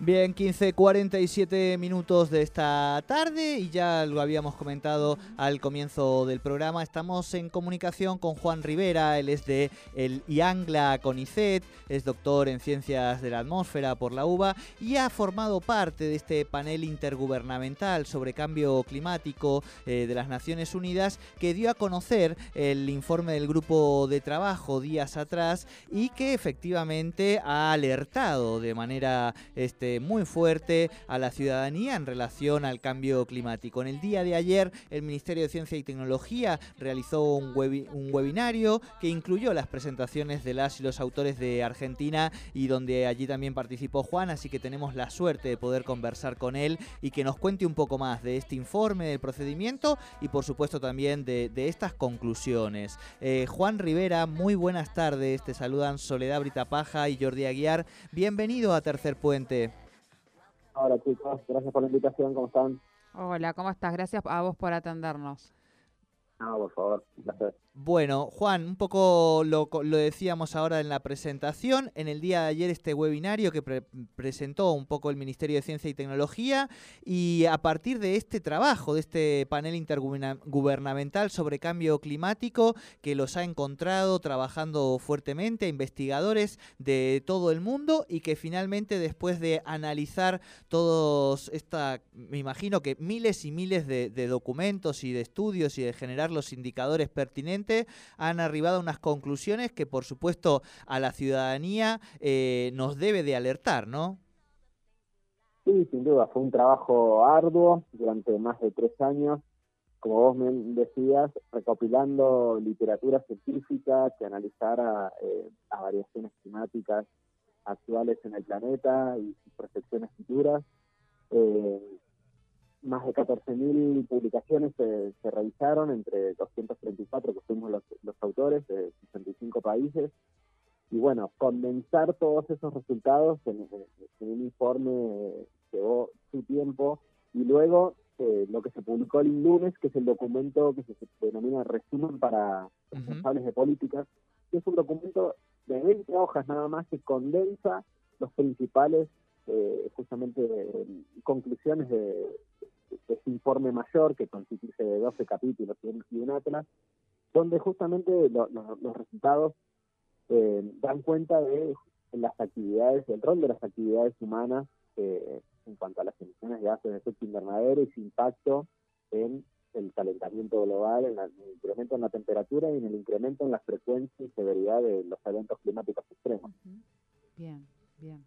Bien, 15.47 minutos de esta tarde y ya lo habíamos comentado al comienzo del programa. Estamos en comunicación con Juan Rivera, él es de el IANGLA CONICET, es doctor en Ciencias de la Atmósfera por la UBA y ha formado parte de este panel intergubernamental sobre cambio climático eh, de las Naciones Unidas que dio a conocer el informe del grupo de trabajo días atrás y que efectivamente ha alertado de manera este, muy fuerte a la ciudadanía en relación al cambio climático. En el día de ayer, el Ministerio de Ciencia y Tecnología realizó un, un webinario que incluyó las presentaciones de las y los autores de Argentina y donde allí también participó Juan, así que tenemos la suerte de poder conversar con él y que nos cuente un poco más de este informe, del procedimiento y por supuesto también de, estas conclusiones. Eh, Juan Rivera, muy buenas tardes, te saludan Soledad Britapaja y Jordi Aguiar. Bienvenido a Tercer Puente. Hola chicos, gracias por la invitación, ¿cómo están? Hola, ¿cómo estás? Gracias a vos por atendernos. No, por favor, gracias. Bueno, Juan, un poco lo, decíamos ahora en la presentación, en el día de ayer este webinario que presentó un poco el Ministerio de Ciencia y Tecnología y a partir de este trabajo, de este panel intergubernamental sobre cambio climático que los ha encontrado trabajando fuertemente, investigadores de todo el mundo y que finalmente después de analizar todos esta, me imagino que miles y miles de documentos y de estudios y de generar los indicadores pertinentes, han arribado a unas conclusiones que por supuesto a la ciudadanía eh, nos debe de alertar, ¿no? Sí, sin duda, fue un trabajo arduo durante más de tres años, como vos me decías, recopilando literatura científica que analizara eh, las variaciones climáticas actuales en el planeta y sus proyecciones futuras. Eh, más de 14.000 publicaciones se, revisaron entre 234 que fuimos los, autores de 65 países. Y bueno, condensar todos esos resultados en, un informe llevó su tiempo. Y luego eh, lo que se publicó el lunes, que es el documento que se denomina Resumen para responsables de políticas, que es un documento de 20 hojas nada más que condensa los principales eh, justamente conclusiones de, este informe mayor que constituye de 12 capítulos y un atlas, donde justamente los resultados eh, dan cuenta de las actividades, el rol de las actividades humanas eh, en cuanto a las emisiones de gases de efecto invernadero y su impacto en el calentamiento global, en, el incremento en la temperatura y en el incremento en la frecuencia y severidad de los eventos climáticos extremos. Bien, bien.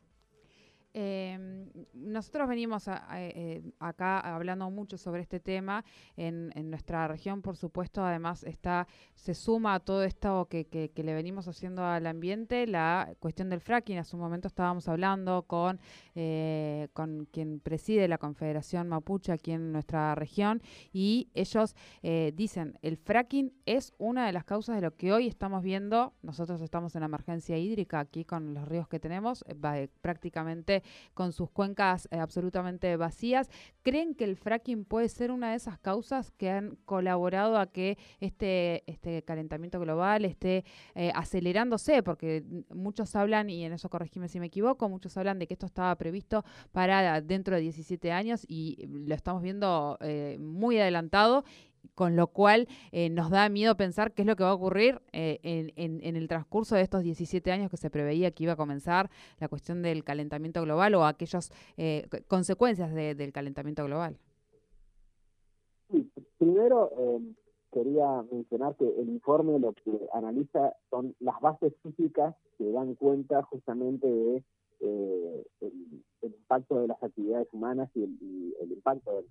Eh, nosotros venimos eh, acá hablando mucho sobre este tema en, nuestra región, por supuesto, además está se suma a todo esto que, le venimos haciendo al ambiente la cuestión del fracking. Hace un momento estábamos hablando con, eh, con quien preside la Confederación Mapuche aquí en nuestra región y ellos eh, dicen el fracking es una de las causas de lo que hoy estamos viendo. Nosotros estamos en emergencia hídrica aquí con los ríos que tenemos, prácticamente con sus cuencas eh, absolutamente vacías. ¿Creen que el fracking puede ser una de esas causas que han colaborado a que este, este calentamiento global esté eh, acelerándose? Porque muchos hablan, y en eso corregime si me equivoco, muchos hablan de que esto estaba previsto para dentro de 17 años y lo estamos viendo eh, muy adelantado con lo cual eh, nos da miedo pensar qué es lo que va a ocurrir eh, en, el transcurso de estos 17 años que se preveía que iba a comenzar la cuestión del calentamiento global o aquellas eh, consecuencias del calentamiento global. primero quería mencionar que el informe lo que analiza son las bases físicas que dan cuenta justamente de el, impacto de las actividades humanas y el, impacto del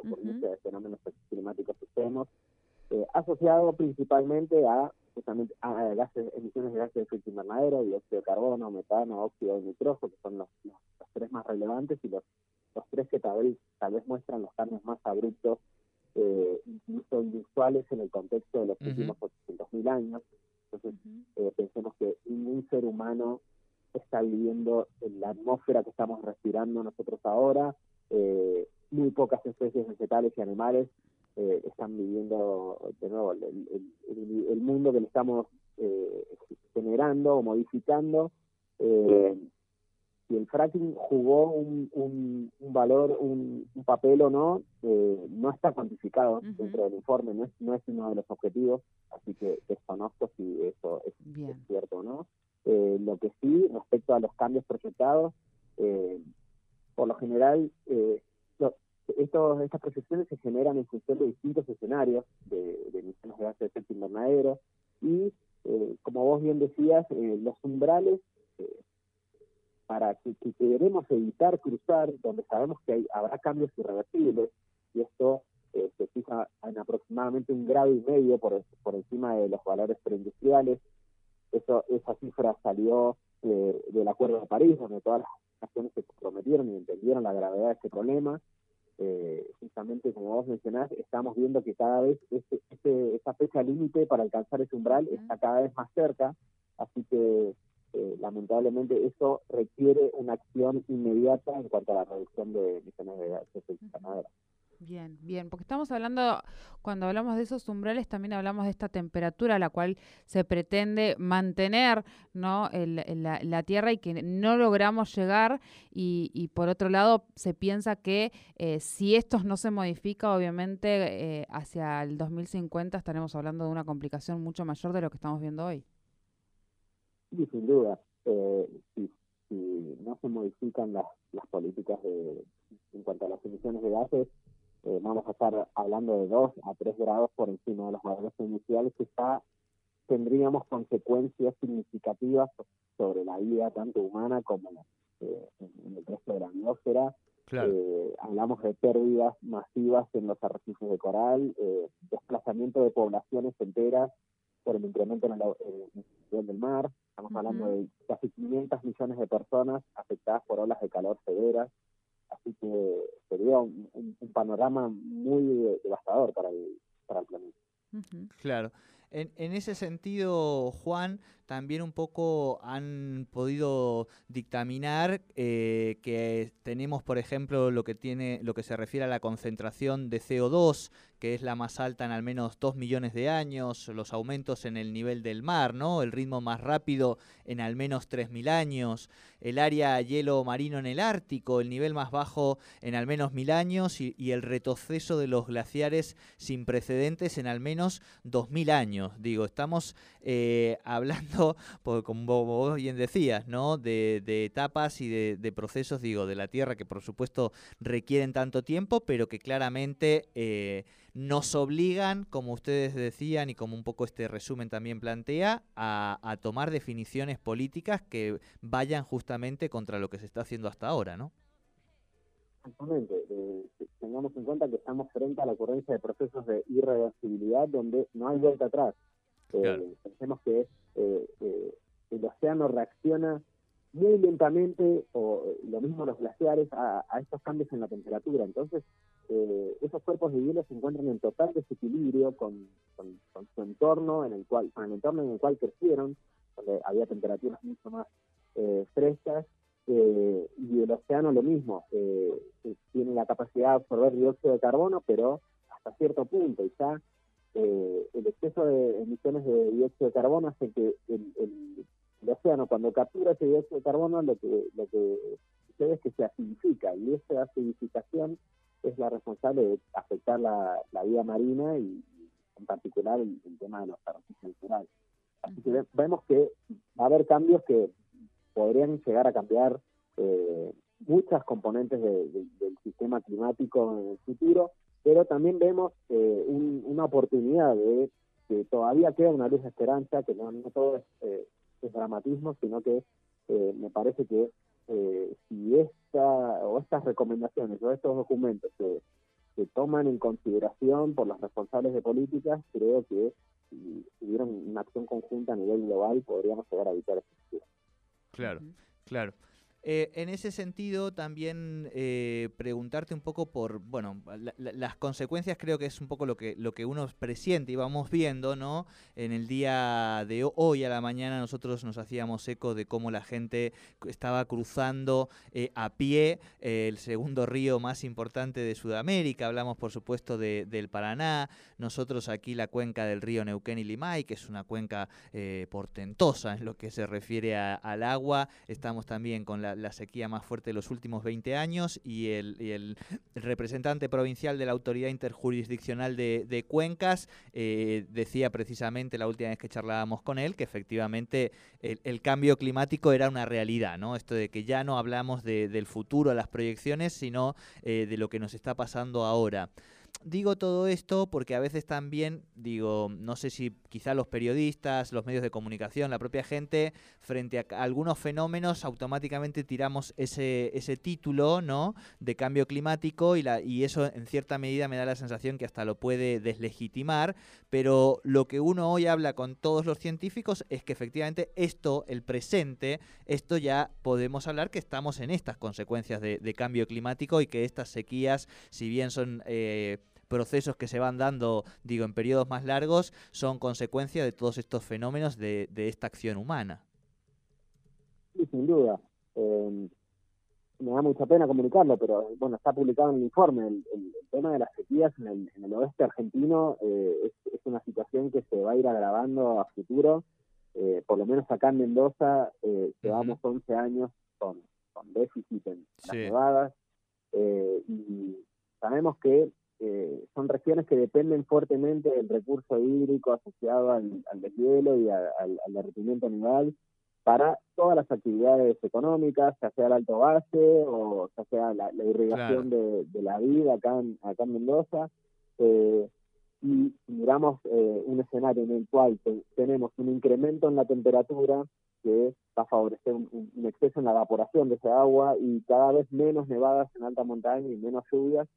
la ocurrencia de fenómenos climáticos extremos, eh, asociado principalmente a justamente a gases, emisiones de gases de efecto invernadero, dióxido de carbono, metano, óxido de nitrógeno, que son los, los, tres más relevantes y los, los tres que tal vez, tal vez muestran los cambios más abruptos, eh, incluso inusuales en el contexto de los últimos 800.000 años. Entonces, eh, pensemos que ningún ser humano está viviendo en la atmósfera que estamos respirando nosotros ahora, eh, muy pocas especies vegetales y animales eh, están viviendo de nuevo el, mundo que le estamos eh, generando o modificando. Eh, y el fracking jugó un, un, valor, un, papel o no, eh, no está cuantificado dentro del informe, no es, no es uno de los objetivos, así que desconozco si eso es, cierto o no. Eh, lo que sí, respecto a los cambios proyectados, eh, por lo general, estos, estas proyecciones se generan en función de distintos escenarios de, emisiones de gases de efecto invernadero y, como vos bien decías, los umbrales para que, que, queremos evitar cruzar donde sabemos que hay, habrá cambios irreversibles y esto eh, se fija en aproximadamente un grado y medio por, por encima de los valores preindustriales. Eso, esa cifra salió eh, del Acuerdo de París, donde todas las naciones se comprometieron y entendieron la gravedad de este problema. Eh, justamente como vos mencionás, estamos viendo que cada vez este, este, esa fecha límite para alcanzar ese umbral está cada vez más cerca, así que eh, lamentablemente eso requiere una acción inmediata en cuanto a la reducción de emisiones de gases de Bien, bien, porque estamos hablando, cuando hablamos de esos umbrales, también hablamos de esta temperatura a la cual se pretende mantener ¿no? la, Tierra y que no logramos llegar. Y, por otro lado, se piensa que eh, si esto no se modifica, obviamente eh, hacia el 2050 estaremos hablando de una complicación mucho mayor de lo que estamos viendo hoy. Sí, sin duda. Eh, si, no se modifican las, las políticas de, en cuanto a las emisiones de gases, eh, vamos a estar hablando de 2 a 3 grados por encima de los valores iniciales, que está, tendríamos consecuencias significativas sobre la vida tanto humana como eh, en, el resto de la atmósfera. Eh, hablamos de pérdidas masivas en los arrecifes de coral, desplazamiento de poblaciones enteras por el incremento en el, nivel del mar. Estamos hablando de casi 500 millones de personas afectadas por olas de calor severas. Así que sería un, panorama muy devastador para el, para el planeta. Claro. En, en, ese sentido, Juan, también un poco han podido dictaminar eh, que tenemos, por ejemplo, lo que tiene, lo que se refiere a la concentración de CO2, que es la más alta en al menos dos millones de años, los aumentos en el nivel del mar, ¿no? El ritmo más rápido en al menos 3.000 años, el área hielo marino en el Ártico, el nivel más bajo en al menos mil años y, el retroceso de los glaciares sin precedentes en al menos 2.000 años. Digo, estamos eh, hablando, como vos bien decías, ¿no? De, etapas y de, procesos, digo, de la Tierra que por supuesto requieren tanto tiempo, pero que claramente... Eh, nos obligan, como ustedes decían y como un poco este resumen también plantea, a, tomar definiciones políticas que vayan justamente contra lo que se está haciendo hasta ahora, ¿no? Exactamente. Eh, tengamos en cuenta que estamos frente a la ocurrencia de procesos de irreversibilidad donde no hay vuelta atrás. Eh, pensemos que eh, el océano reacciona muy lentamente, o lo mismo los glaciares, a, estos cambios en la temperatura. Entonces, eh, esos cuerpos de hielo se encuentran en total desequilibrio con, su entorno, en el cual, con el entorno en el cual crecieron, donde había temperaturas mucho más eh, frescas, eh, y el océano lo mismo, tiene la capacidad de absorber dióxido de carbono, pero hasta cierto punto, y ya el exceso de emisiones de dióxido de carbono hace que el, el el océano cuando captura ese dióxido de carbono lo que lo que sucede es que se acidifica y esa acidificación es la responsable de afectar la, vida marina y en particular el, tema de los arrecifes naturales. Así que vemos que va a haber cambios que podrían llegar a cambiar eh, muchas componentes del sistema climático en el futuro, pero también vemos eh, una oportunidad de que todavía queda una luz de esperanza, que no, todo es eh, es dramatismo, sino que eh, me parece que eh, si esta o estas recomendaciones o estos documentos se, se toman en consideración por los responsables de políticas, creo que si hubiera una acción conjunta a nivel global podríamos llegar a evitar esta situación. Claro, claro. Eh, en ese sentido, también eh, preguntarte un poco por, bueno, las consecuencias creo que es un poco lo que, lo que uno presiente y vamos viendo, ¿no? En el día de hoy a la mañana nosotros nos hacíamos eco de cómo la gente estaba cruzando eh, a pie el segundo río más importante de Sudamérica, hablamos por supuesto del Paraná, nosotros aquí la cuenca del río Neuquén y Limay, que es una cuenca portentosa en lo que se refiere al agua, estamos también con la la, sequía más fuerte de los últimos 20 años y el, representante provincial de la Autoridad Interjurisdiccional de, Cuencas eh, decía precisamente la última vez que charlábamos con él que efectivamente el, cambio climático era una realidad, ¿no? Esto de que ya no hablamos del futuro, las proyecciones, sino eh, de lo que nos está pasando ahora digo todo esto porque a veces también, digo, no sé si quizá los periodistas, los medios de comunicación, la propia gente, frente a algunos fenómenos, automáticamente tiramos ese, ese título, ¿no? De cambio climático y, la, y eso en cierta medida me da la sensación que hasta lo puede deslegitimar, pero lo que uno hoy habla con todos los científicos es que efectivamente esto, el presente, esto ya podemos hablar que estamos en estas consecuencias de, cambio climático y que estas sequías, si bien son... Eh, procesos que se van dando, digo, en periodos más largos, son consecuencia de todos estos fenómenos de, esta acción humana. Sí, sin duda. Eh, me da mucha pena comunicarlo, pero bueno, está publicado en el informe. El, tema de las sequías en el, en el oeste argentino eh, es, una situación que se va a ir agravando a futuro. Eh, por lo menos acá en Mendoza llevamos 11 años con, con déficit en las nevadas y sabemos que eh, son regiones que dependen fuertemente del recurso hídrico asociado al, deshielo y al, derretimiento animal para todas las actividades económicas, ya sea el alto base o ya sea la, irrigación de, la vida acá en, acá en Mendoza. Eh, y miramos eh, un escenario en el cual tenemos un incremento en la temperatura que va a favorecer un, un, exceso en la evaporación de esa agua y cada vez menos nevadas en alta montaña y menos lluvias,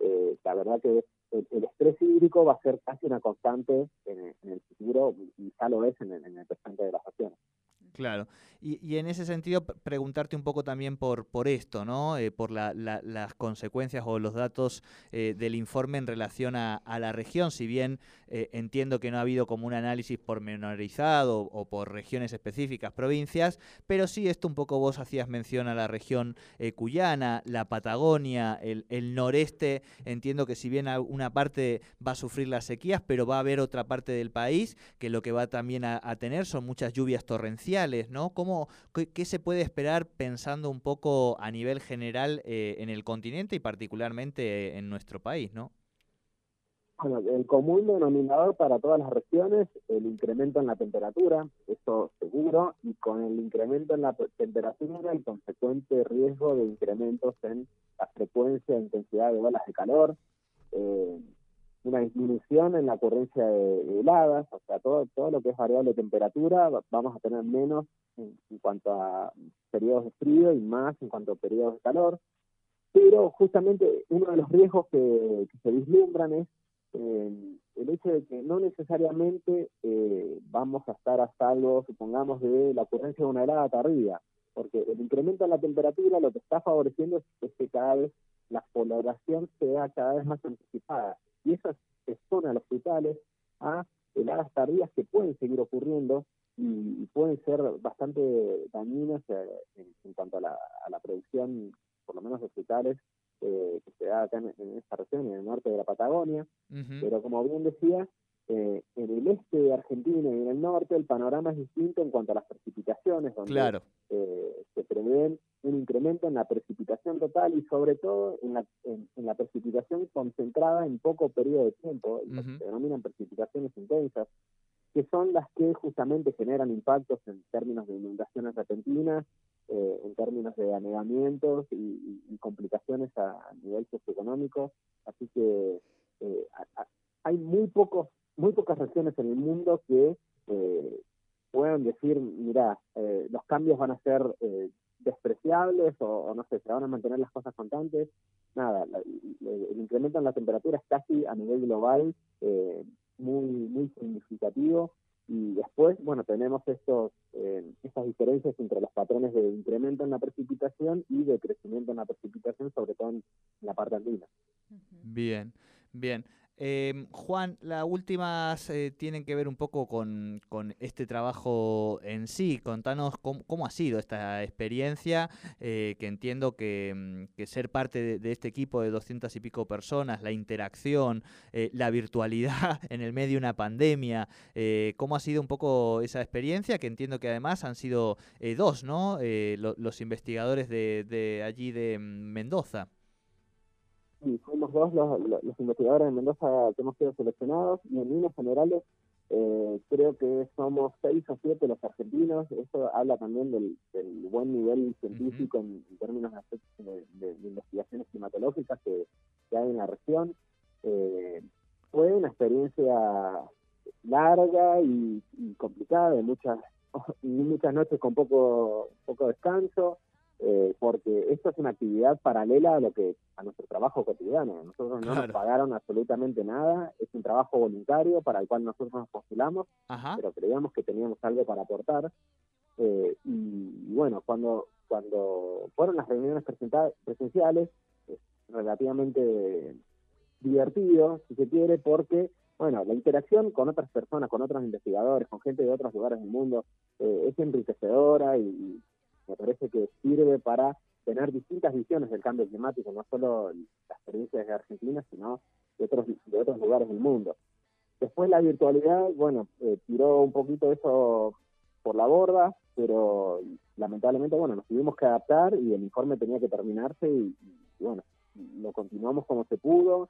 eh, la verdad que el, estrés hídrico va a ser casi una constante en, el futuro y ya lo es en, en el presente de las acciones. Claro, y, en ese sentido preguntarte un poco también por, por esto, ¿no? Eh, por las consecuencias o los datos eh, del informe en relación a, la región, si bien eh, entiendo que no ha habido como un análisis pormenorizado o por regiones específicas, provincias, pero sí esto un poco vos hacías mención a la región cuyana, la Patagonia, el, noreste, entiendo que si bien una parte va a sufrir las sequías, pero va a haber otra parte del país que lo que va también a tener son muchas lluvias torrenciales, ¿no? ¿Cómo, qué, se puede esperar pensando un poco a nivel general eh, en el continente y particularmente en nuestro país, ¿no? Bueno, el común denominador para todas las regiones, el incremento en la temperatura, eso seguro, y con el incremento en la temperatura el consecuente riesgo de incrementos en la frecuencia e intensidad de olas de calor, eh, una disminución en la ocurrencia de, heladas, o sea, todo, todo lo que es variable de temperatura, vamos a tener menos en, cuanto a periodos de frío y más en cuanto a periodos de calor. Pero justamente uno de los riesgos que, se vislumbran es eh, el hecho de que no necesariamente eh, vamos a estar a salvo, supongamos, de la ocurrencia de una helada tardía, porque el incremento en la temperatura lo que está favoreciendo es que cada vez la coloración sea cada vez más anticipada y expone a los frutales a heladas tardías que pueden seguir ocurriendo y, pueden ser bastante dañinas eh, en, cuanto a la, producción, por lo menos de frutales, eh, que se da acá en, esta región, en el norte de la Patagonia. Pero como bien decía, eh, en el este de Argentina y en el norte el panorama es distinto en cuanto a las precipitaciones, donde eh, un incremento en la precipitación total y sobre todo en la, en, la precipitación concentrada en poco periodo de tiempo, lo que se denominan precipitaciones intensas, que son las que justamente generan impactos en términos de inundaciones repentinas, eh, en términos de anegamientos y, complicaciones a, nivel socioeconómico. Así que hay muy pocos muy pocas regiones en el mundo que eh, puedan decir, mira, eh, los cambios van a ser eh, despreciables o, no sé, se van a mantener las cosas constantes. Nada, el incremento en la temperatura es casi a nivel global muy, muy significativo y después, bueno, tenemos estos, estas diferencias entre los patrones de incremento en la precipitación y de crecimiento en la precipitación, sobre todo en la parte andina. Bien, bien. Em, Juan, las últimas eh, tienen que ver un poco con, este trabajo en sí. Contanos cómo, ha sido esta experiencia, eh, que entiendo que, mm, ser parte de, este equipo de doscientas y pico personas, la interacción, eh, la virtualidad en el medio de una pandemia, cómo ha sido un poco esa experiencia, que entiendo que además han sido dos, ¿no? los investigadores de, de allí de mm, Mendoza. Sí, fuimos dos los, los, investigadores de Mendoza que hemos sido seleccionados y en líneas generales eh, creo que somos seis o siete los argentinos. Eso habla también del, buen nivel científico en, términos de, de, investigaciones climatológicas que, hay en la región. Eh, fue una experiencia larga y, complicada, de muchas, muchas noches con poco, poco descanso. Eh, porque esto es una actividad paralela a lo que a nuestro trabajo cotidiano. Nosotros no nos pagaron absolutamente nada, es un trabajo voluntario para el cual nosotros nos postulamos, pero creíamos que teníamos algo para aportar. Eh, y, bueno, cuando cuando fueron las reuniones presenciales, es relativamente divertido, si se quiere, porque bueno, la interacción con otras personas, con otros investigadores, con gente de otros lugares del mundo, eh, es enriquecedora y, me parece que sirve para tener distintas visiones del cambio climático, no solo las experiencias de Argentina, sino de otros, de otros lugares del mundo. Después la virtualidad, bueno, eh, tiró un poquito eso por la borda, pero lamentablemente, bueno, nos tuvimos que adaptar y el informe tenía que terminarse y, bueno, lo continuamos como se pudo.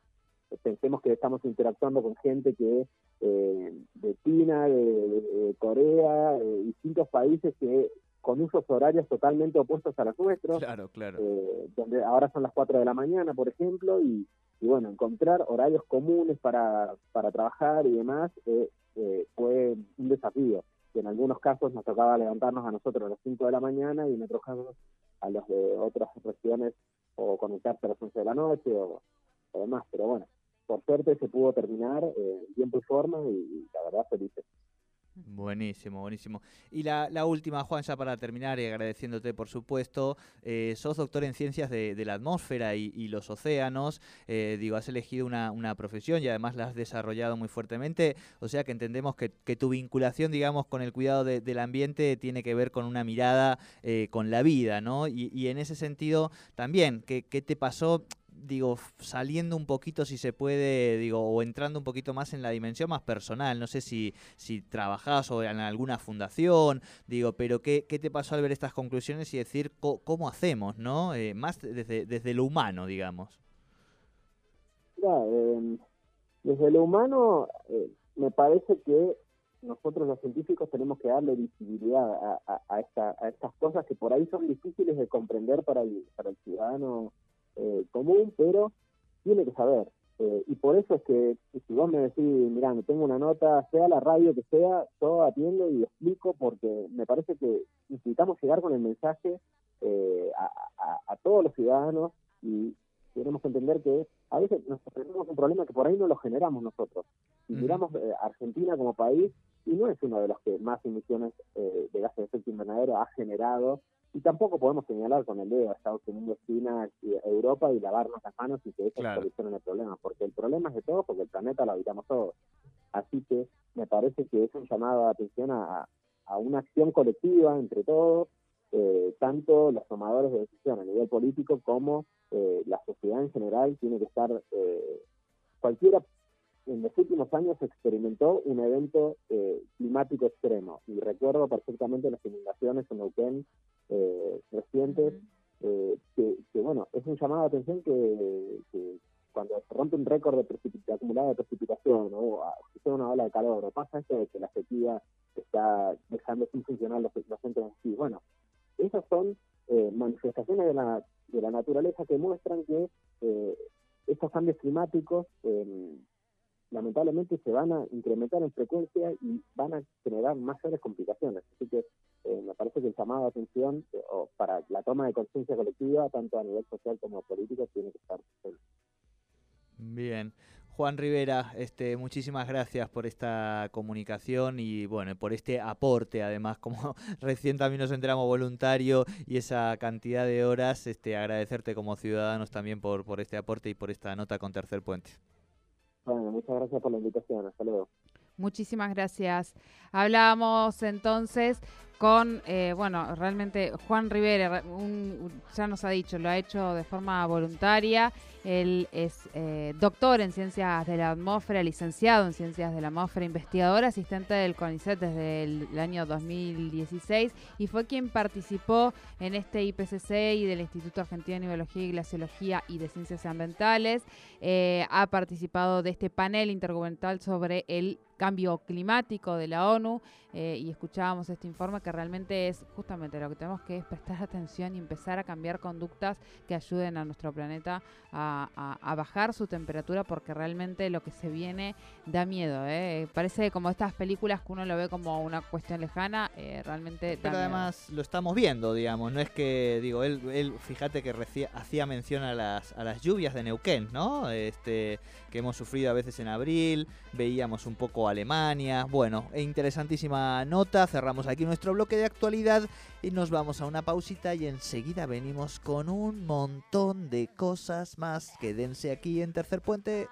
Pensemos que estamos interactuando con gente que eh, de China, de, Corea, de distintos países que con usos horarios totalmente opuestos a los nuestros. Claro, claro. Eh, donde ahora son las 4 de la mañana, por ejemplo, y, bueno, encontrar horarios comunes para, para trabajar y demás eh, eh, fue un desafío. Que en algunos casos nos tocaba levantarnos a nosotros a las 5 de la mañana y en otros casos a los de otras regiones o conectarse a las 11 de la noche o, demás. Pero bueno, por suerte se pudo terminar en tiempo y forma y, la verdad felices. Buenísimo, buenísimo. Y la, la, última, Juan, ya para terminar y agradeciéndote, por supuesto, eh, sos doctor en ciencias de, la atmósfera y, los océanos, eh, digo, has elegido una, profesión y además la has desarrollado muy fuertemente, o sea que entendemos que, tu vinculación, digamos, con el cuidado del ambiente tiene que ver con una mirada eh, con la vida, ¿no? Y, y en ese sentido, también, ¿qué, qué te pasó? Digo, saliendo un poquito, si se puede, digo, o entrando un poquito más en la dimensión más personal. No sé si, si trabajás o en alguna fundación, digo, pero ¿qué, qué te pasó al ver estas conclusiones y decir cómo hacemos, ¿no? Eh, más desde, desde lo humano, digamos. Em, desde lo humano, eh, me parece que nosotros los científicos tenemos que darle visibilidad a, a, a estas cosas que por ahí son difíciles de comprender para el, para el ciudadano eh, común, pero tiene que saber. Eh, y por eso es que si vos me decís, mirá, me tengo una nota, sea la radio que sea, yo atiendo y explico porque me parece que necesitamos llegar con el mensaje eh, a, todos los ciudadanos y tenemos que entender que a veces nos tenemos un problema que por ahí no lo generamos nosotros. Si miramos Argentina como país, y no es uno de los que más emisiones de gases de efecto invernadero ha generado y tampoco podemos señalar con el dedo a Estados Unidos, China, Europa y lavarnos las manos y que eso solucione el problema, porque el problema es de todos, porque el planeta lo habitamos todos. Así que me parece que es un llamado de atención a, una acción colectiva entre todos, eh, tanto los tomadores de decisión a nivel político como eh, la sociedad en general tiene que estar, eh, cualquiera en los últimos años experimentó un evento eh, climático extremo y recuerdo perfectamente las inundaciones en Neuquén eh, recientes, eh, que, bueno, es un llamado de atención que, cuando se rompe un récord de precipitación acumulada de precipitación o sucede una ola de calor o pasa esto de que la sequía está dejando sin funcionar los, los centros en sí. Bueno, esas son manifestaciones de la, de la naturaleza que muestran que estos cambios climáticos lamentablemente se van a incrementar en frecuencia y van a generar serias complicaciones. Así que eh, me parece que el llamado de atención eh, para la toma de conciencia colectiva, tanto a nivel social como político, tiene que estar. Bien. Juan Rivera, este, muchísimas gracias por esta comunicación y bueno, por este aporte, además, como recién también nos enteramos voluntario y esa cantidad de horas, este, agradecerte como ciudadanos también por, por este aporte y por esta nota con Tercer Puente. Bueno, muchas gracias por la invitación. Hasta luego. Muchísimas gracias. Hablamos entonces con, eh, bueno, realmente Juan Rivera, ya nos ha dicho, lo ha hecho de forma voluntaria. Él es eh, doctor en ciencias de la atmósfera, licenciado en ciencias de la atmósfera, investigador, asistente del CONICET desde el, año 2016 y fue quien participó en este IPCC y del Instituto Argentino de Biología y Glaciología y de Ciencias Ambientales. Eh, ha participado de este panel intergubernamental sobre el cambio climático de la ONU eh, y escuchábamos este informe que realmente es justamente lo que tenemos que es prestar atención y empezar a cambiar conductas que ayuden a nuestro planeta a, bajar su temperatura porque realmente lo que se viene da miedo. ¿eh? Parece como estas películas que uno lo ve como una cuestión lejana, eh, realmente... Pero además lo estamos viendo, digamos, no es que, digo, él, él fíjate que hacía mención a las, a las lluvias de Neuquén, ¿no? Este, que hemos sufrido a veces en abril, veíamos un poco Alemania, bueno, e interesantísima nota, cerramos aquí nuestro bloque de actualidad y nos vamos a una pausita y enseguida venimos con un montón de cosas más. Quédense aquí en Tercer Puente.